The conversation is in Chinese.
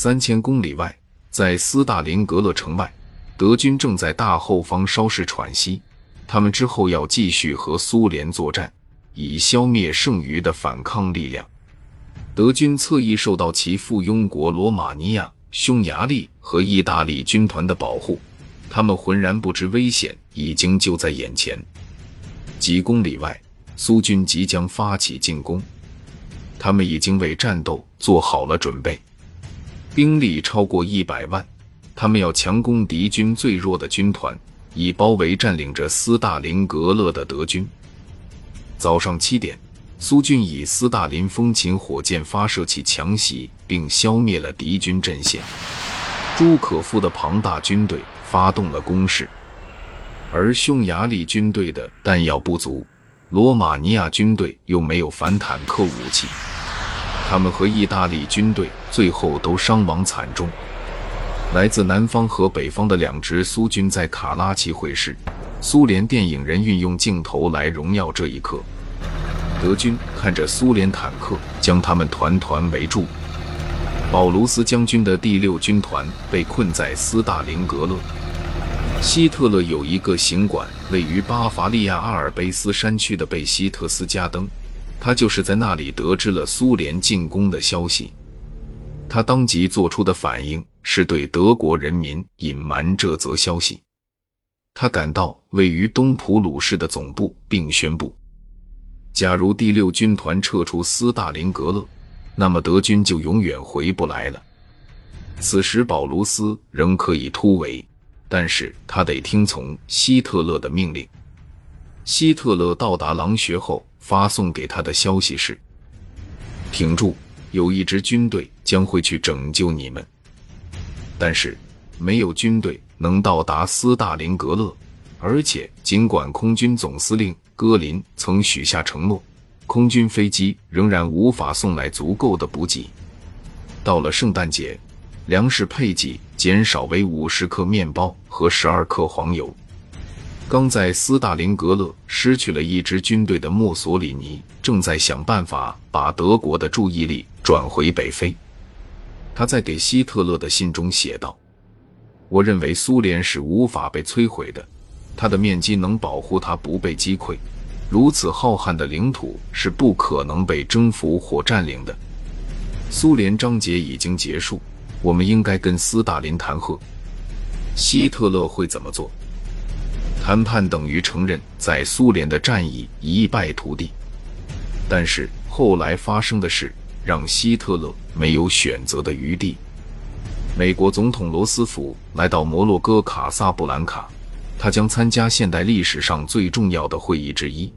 三千公里外，在斯大林格勒城外，德军正在大后方稍事喘息。他们之后要继续和苏联作战，以消灭剩余的反抗力量。德军侧翼受到其附庸国罗马尼亚、匈牙利和意大利军团的保护，他们浑然不知危险已经就在眼前。几公里外，苏军即将发起进攻，他们已经为战斗做好了准备，兵力超过一百万，他们要强攻敌军最弱的军团。以包围占领着斯大林格勒的德军。早上七点，苏军以斯大林风琴火箭发射器强袭，并消灭了敌军阵线。朱可夫的庞大军队发动了攻势，而匈牙利军队的弹药不足，罗马尼亚军队又没有反坦克武器，他们和意大利军队最后都伤亡惨重。来自南方和北方的两支苏军在卡拉奇会师，苏联电影人运用镜头来荣耀这一刻。德军看着苏联坦克将他们团团围住，保卢斯将军的第六军团被困在斯大林格勒。希特勒有一个行馆位于巴伐利亚阿尔卑斯山区的贝希特斯加登，他就是在那里得知了苏联进攻的消息。他当即做出的反应是对德国人民隐瞒这则消息。他赶到位于东普鲁士的总部，并宣布：假如第六军团撤出斯大林格勒，那么德军就永远回不来了。此时，保卢斯仍可以突围，但是他得听从希特勒的命令。希特勒到达狼穴后，发送给他的消息是：挺住。有一支军队将会去拯救你们，但是没有军队能到达斯大林格勒。而且，尽管空军总司令戈林曾许下承诺，空军飞机仍然无法送来足够的补给。到了圣诞节，粮食配给减少为五十克面包和十二克黄油。刚在斯大林格勒失去了一支军队的墨索里尼，正在想办法把德国的注意力。转回北非，他在给希特勒的信中写道：“我认为苏联是无法被摧毁的，它的面积能保护它不被击溃。如此浩瀚的领土是不可能被征服或占领的。苏联章节已经结束，我们应该跟斯大林谈和。希特勒会怎么做？谈判等于承认在苏联的战役一败涂地。但是后来发生的事。”让希特勒没有选择的余地。美国总统罗斯福来到摩洛哥卡萨布兰卡，他将参加现代历史上最重要的会议之一